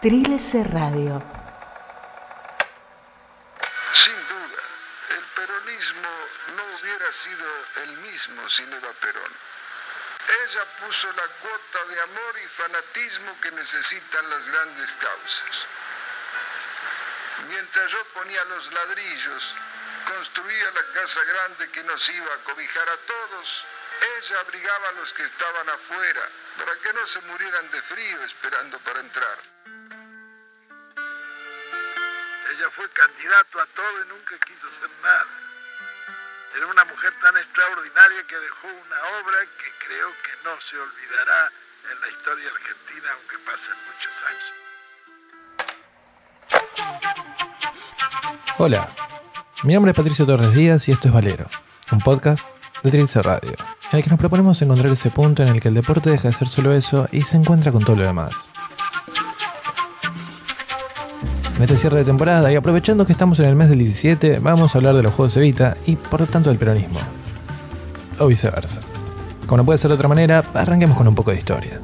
Trilce Radio. Sin duda, el peronismo no hubiera sido el mismo sin Eva Perón. Ella puso la cuota de amor y fanatismo que necesitan las grandes causas. Mientras yo ponía los ladrillos, construía la casa grande que nos iba a cobijar a todos, ella abrigaba a los que estaban afuera para que no se murieran de frío esperando para entrar. Ella fue candidato a todo y nunca quiso ser nada. Era una mujer tan extraordinaria que dejó una obra que creo que no se olvidará en la historia argentina aunque pasen muchos años. Hola, mi nombre es Patricio Torres Díaz y esto es Valero, un podcast de Trilce Radio, en el que nos proponemos encontrar ese punto en el que el deporte deja de ser solo eso y se encuentra con todo lo demás. En este cierre de temporada y aprovechando que estamos en el mes del 17, vamos a hablar de los Juegos Evita y por lo tanto del peronismo. O viceversa. Como no puede ser de otra manera, arranquemos con un poco de historia.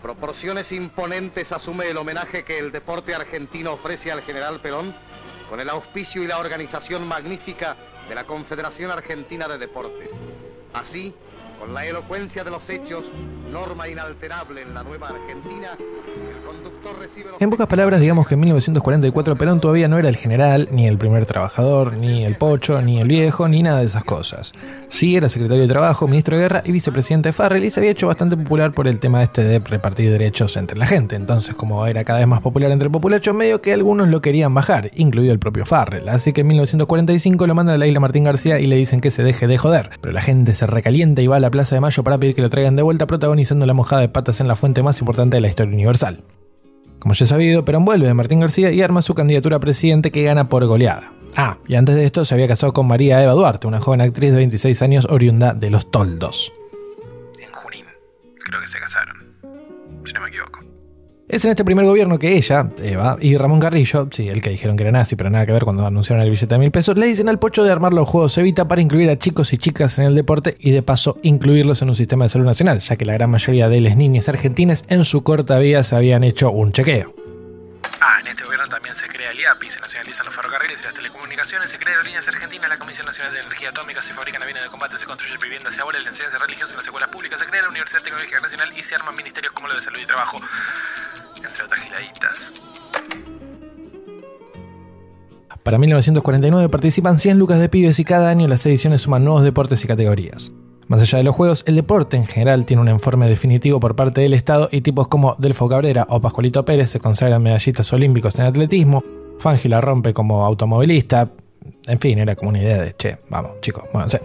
Proporciones imponentes asume el homenaje que el deporte argentino ofrece al general Perón con el auspicio y la organización magnífica de la Confederación Argentina de Deportes. Así, con la elocuencia de los hechos, norma inalterable en la nueva Argentina, el conductor recibe los... En pocas palabras, digamos que en 1944 Perón todavía no era el general, ni el primer trabajador, ni el pocho, ni el viejo, ni nada de esas cosas. Sí era secretario de Trabajo, ministro de Guerra y vicepresidente de Farrell y se había hecho bastante popular por el tema este de repartir derechos entre la gente. Entonces, como era cada vez más popular entre el populacho, medio que algunos lo querían bajar, incluido el propio Farrell. Así que en 1945 lo mandan a la isla Martín García y le dicen que se deje de joder. Pero la gente se recalienta y va a la Plaza de Mayo para pedir que lo traigan de vuelta protagonizando la mojada de patas en la fuente más importante de la historia universal. Como ya he sabido, Perón vuelve de Martín García y arma su candidatura a presidente que gana por goleada. Ah, y antes de esto se había casado con María Eva Duarte, una joven actriz de 26 años oriunda de Los Toldos. En Junín, creo que se casaron, si no me equivoco. Es en este primer gobierno que ella, Eva, y Ramón Carrillo, sí, el que dijeron que era nazi, pero nada que ver cuando anunciaron el billete de mil pesos, le dicen al pocho de armar los Juegos Evita para incluir a chicos y chicas en el deporte y de paso incluirlos en un sistema de salud nacional, ya que la gran mayoría de las niñas argentinas en su corta vida se habían hecho un chequeo. Ah, en este gobierno también se crea el IAPI, se nacionalizan los ferrocarriles y las telecomunicaciones, se crea Aerolíneas Argentinas, la Comisión Nacional de Energía Atómica, se fabrican aviones de combate, se construyen viviendas, se abole la enseñanza religiosa en las escuelas públicas, se crea la Universidad Tecnológica Nacional y se arman ministerios como los de Salud y Trabajo, entre otras giladitas. Para 1949 participan 100 lucas de pibes y cada año las ediciones suman nuevos deportes y categorías. Más allá de los juegos, el deporte en general tiene un informe definitivo por parte del Estado y tipos como Delfo Cabrera o Pascualito Pérez se consagran medallistas olímpicos en atletismo, Fangi la rompe como automovilista, en fin, era como una idea de, che, vamos, chicos, muévanse.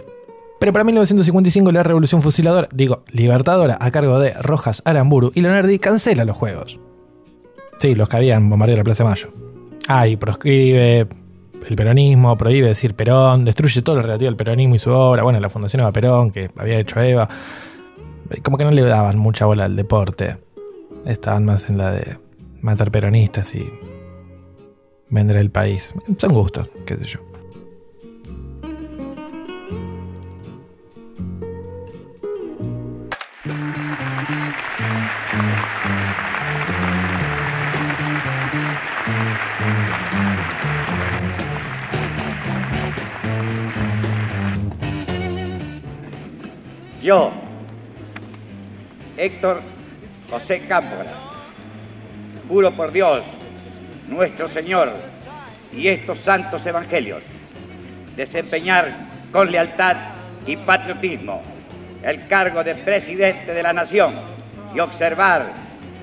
Pero para 1955 la revolución fusiladora, digo, libertadora, a cargo de Rojas, Aramburu y Leonardi cancela los juegos. Sí, los que habían bombardeado la Plaza de Mayo. Ah, proscribe el peronismo, prohíbe decir Perón, destruye todo lo relativo al peronismo y su obra. Bueno, la Fundación Eva Perón, que había hecho Eva. Como que no le daban mucha bola al deporte. Estaban más en la de matar peronistas y vender el país. Son gustos, qué sé yo. Yo, Héctor José Cámpora, juro por Dios, nuestro Señor y estos santos evangelios, desempeñar con lealtad y patriotismo el cargo de presidente de la nación y observar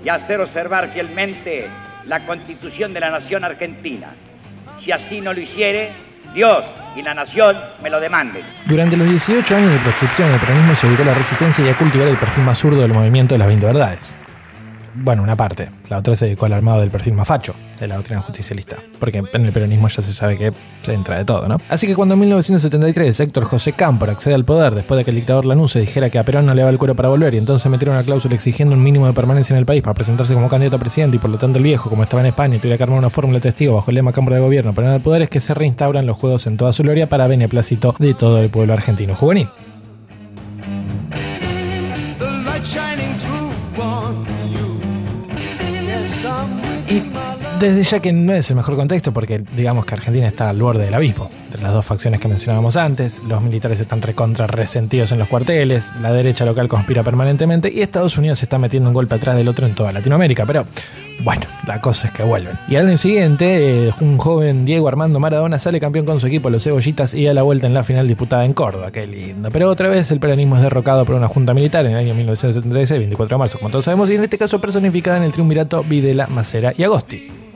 y hacer observar fielmente la constitución de la nación argentina. Si así no lo hiciere, Dios y la nación me lo demanden. Durante los 18 años de proscripción, el peronismo se dedicó a la resistencia y a cultivar el perfil más zurdo del movimiento de las 20 verdades. Bueno, una parte. La otra se dedicó al armado del perfil más facho de la doctrina justicialista. Porque en el peronismo ya se sabe que se entra de todo, ¿no? Así que cuando en 1973 Héctor José Cámpora accede al poder después de que el dictador Lanuse dijera que a Perón no le daba el cuero para volver y entonces metieron una cláusula exigiendo un mínimo de permanencia en el país para presentarse como candidato a presidente y por lo tanto el viejo, como estaba en España, tuviera que armar una fórmula de testigo bajo el lema Cámara de Gobierno para el poder, es que se reinstauran los juegos en toda su gloria para beneplácito de todo el pueblo argentino juvenil. Y desde ya que no es el mejor contexto porque digamos que Argentina está al borde del abismo, entre las dos facciones que mencionábamos antes, los militares están recontra resentidos en los cuarteles, la derecha local conspira permanentemente y Estados Unidos se está metiendo un golpe atrás del otro en toda Latinoamérica, pero bueno, la cosa es que vuelven. Y al año siguiente, eh, un joven Diego Armando Maradona sale campeón con su equipo, los Cebollitas, y a la vuelta en la final disputada en Córdoba. Qué lindo. Pero otra vez el peronismo es derrocado por una junta militar en el año 1976, 24 de marzo, como todos sabemos, y en este caso personificada en el triunvirato Videla, Macera y Agosti.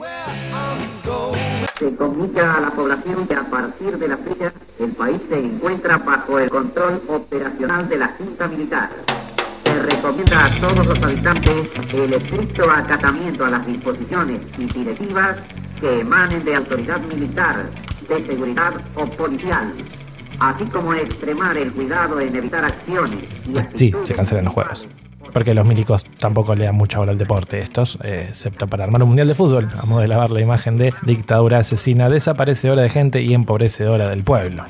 Se comunica a la población que a partir de la fecha el país se encuentra bajo el control operacional de la Junta Militar se recomienda a todos los habitantes el estricto acatamiento a las disposiciones y directivas que emanen de autoridad militar, de seguridad o policial, así como extremar el cuidado en evitar acciones. Y sí, se cancelan los juegos. Porque los milicos tampoco le dan mucha hora al deporte estos, eh, excepto para armar un mundial de fútbol, a modo de lavar la imagen de dictadura asesina, desaparecedora de gente y empobrecedora del pueblo.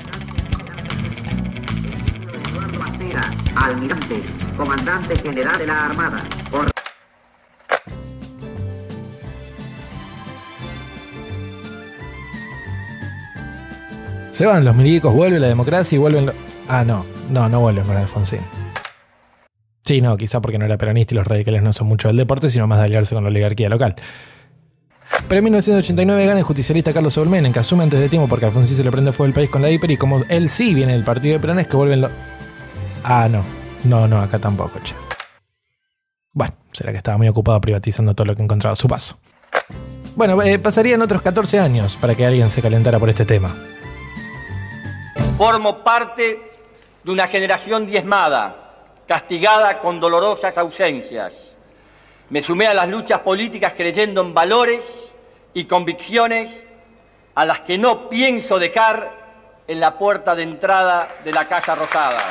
Almirante, comandante general de la Armada. Se van los milicos, vuelve la democracia y vuelven... Ah, no, no, no vuelven con Alfonsín. Sí, no, quizá porque no era peronista y los radicales no son mucho del deporte, sino más de aliarse con la oligarquía local. Pero en 1989 gana el justicialista Carlos en que asume antes de tiempo porque Alfonsín se le prende fuego el país con la hiper y como él sí viene del partido de Perón es que vuelven los... Ah, no. No, no, acá tampoco, che. Bueno, será que estaba muy ocupado privatizando todo lo que encontraba a su paso. Bueno, eh, pasarían otros 14 años para que alguien se calentara por este tema. Formo parte de una generación diezmada, castigada con dolorosas ausencias. Me sumé a las luchas políticas creyendo en valores y convicciones a las que no pienso dejar en la puerta de entrada de la Casa Rosada.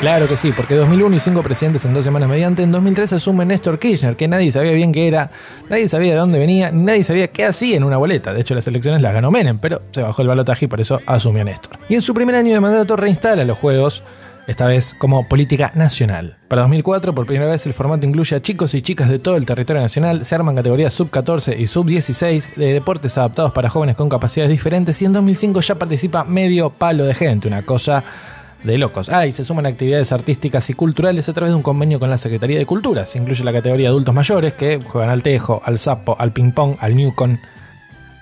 Claro que sí, porque 2001 y cinco presidentes en dos semanas mediante. En 2003 asume Néstor Kirchner, que nadie sabía bien qué era, nadie sabía de dónde venía, nadie sabía qué hacía en una boleta. De hecho, las elecciones las ganó Menem, pero se bajó el balotaje y por eso asumió Néstor. Y en su primer año de mandato reinstala los juegos esta vez como política nacional. Para 2004, por primera vez, el formato incluye a chicos y chicas de todo el territorio nacional, se arman categorías sub-14 y sub-16 de deportes adaptados para jóvenes con capacidades diferentes y en 2005 ya participa medio palo de gente, una cosa de locos. Ah, y se suman actividades artísticas y culturales a través de un convenio con la Secretaría de Cultura. Se incluye la categoría de adultos mayores que juegan al tejo, al sapo, al ping-pong, al newcon,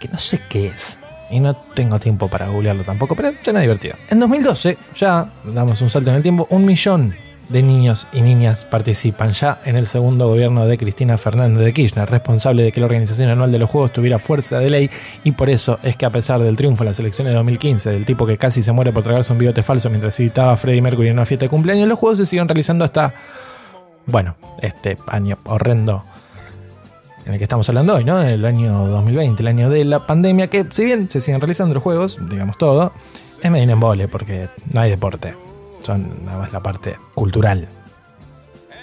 que no sé qué es y no tengo tiempo para googlearlo tampoco, pero suena divertido. En 2012, ya damos un salto en el tiempo, un millón de niños y niñas participan ya en el segundo gobierno de Cristina Fernández de Kirchner, responsable de que la organización anual de los Juegos tuviera fuerza de ley y por eso es que a pesar del triunfo en las elecciones de 2015 del tipo que casi se muere por tragarse un bigote falso mientras invitaba a Freddie Mercury en una fiesta de cumpleaños, los Juegos se siguen realizando hasta, bueno, este año horrendo en el que estamos hablando hoy, ¿no? El año 2020, el año de la pandemia, que si bien se siguen realizando los juegos, digamos todo, es medio en porque no hay deporte. Son nada más la parte cultural.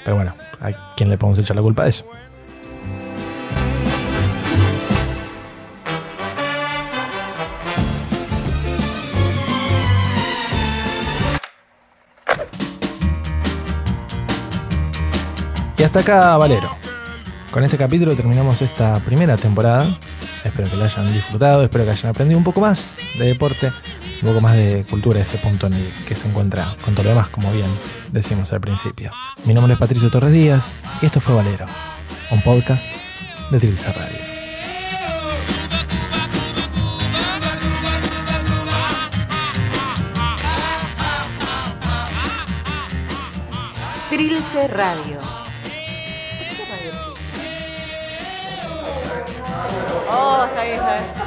Pero bueno, ¿a quién le podemos echar la culpa de eso? Y hasta acá, Valero. Con este capítulo terminamos esta primera temporada. Espero que la hayan disfrutado, espero que hayan aprendido un poco más de deporte, un poco más de cultura, ese punto en el que se encuentra con todo lo demás, como bien decimos al principio. Mi nombre es Patricio Torres Díaz y esto fue Valero, un podcast de Trilce Radio. Trilce Radio Oh, está bien, está bien.